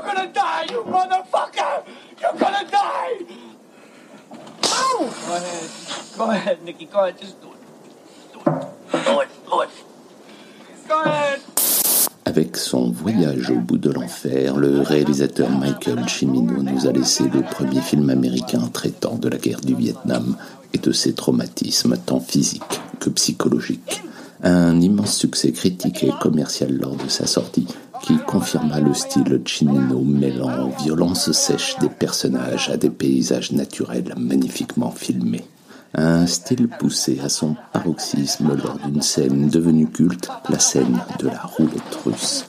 You're gonna die, you motherfucker! You're gonna die! Ow! Go ahead. Go ahead, Nicky. Go ahead. Just do it. Do it. Do it. Do it. Go ahead. Avec son voyage au bout de l'enfer, le réalisateur Michael Cimino nous a laissé le premier film américain traitant de la guerre du Vietnam et de ses traumatismes tant physiques que psychologiques. Un immense succès critique et commercial lors de sa sortie qui confirma le style Cimino mêlant violence sèche des personnages à des paysages naturels magnifiquement filmés. Un style poussé à son paroxysme lors d'une scène devenue culte, la scène de la roulette russe.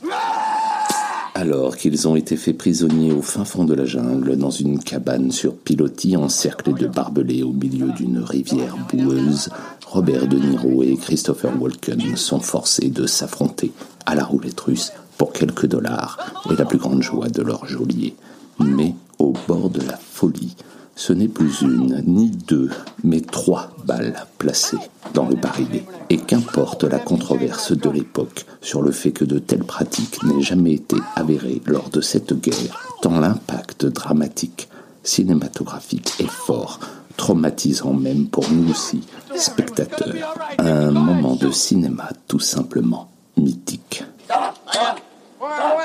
Alors qu'ils ont été faits prisonniers au fin fond de la jungle, dans une cabane sur pilotis encerclée de barbelés au milieu d'une rivière boueuse, Robert De Niro et Christopher Walken sont forcés de s'affronter à la roulette russe pour quelques dollars et la plus grande joie de leur geôlier. Mais au bord de la folie, ce n'est plus une ni deux, mais trois balles placées dans le barillet. Et qu'importe la controverse de l'époque sur le fait que de telles pratiques n'aient jamais été avérées lors de cette guerre, tant l'impact dramatique, cinématographique est fort, traumatisant même pour nous aussi, spectateurs. Un moment de cinéma tout simplement mythique.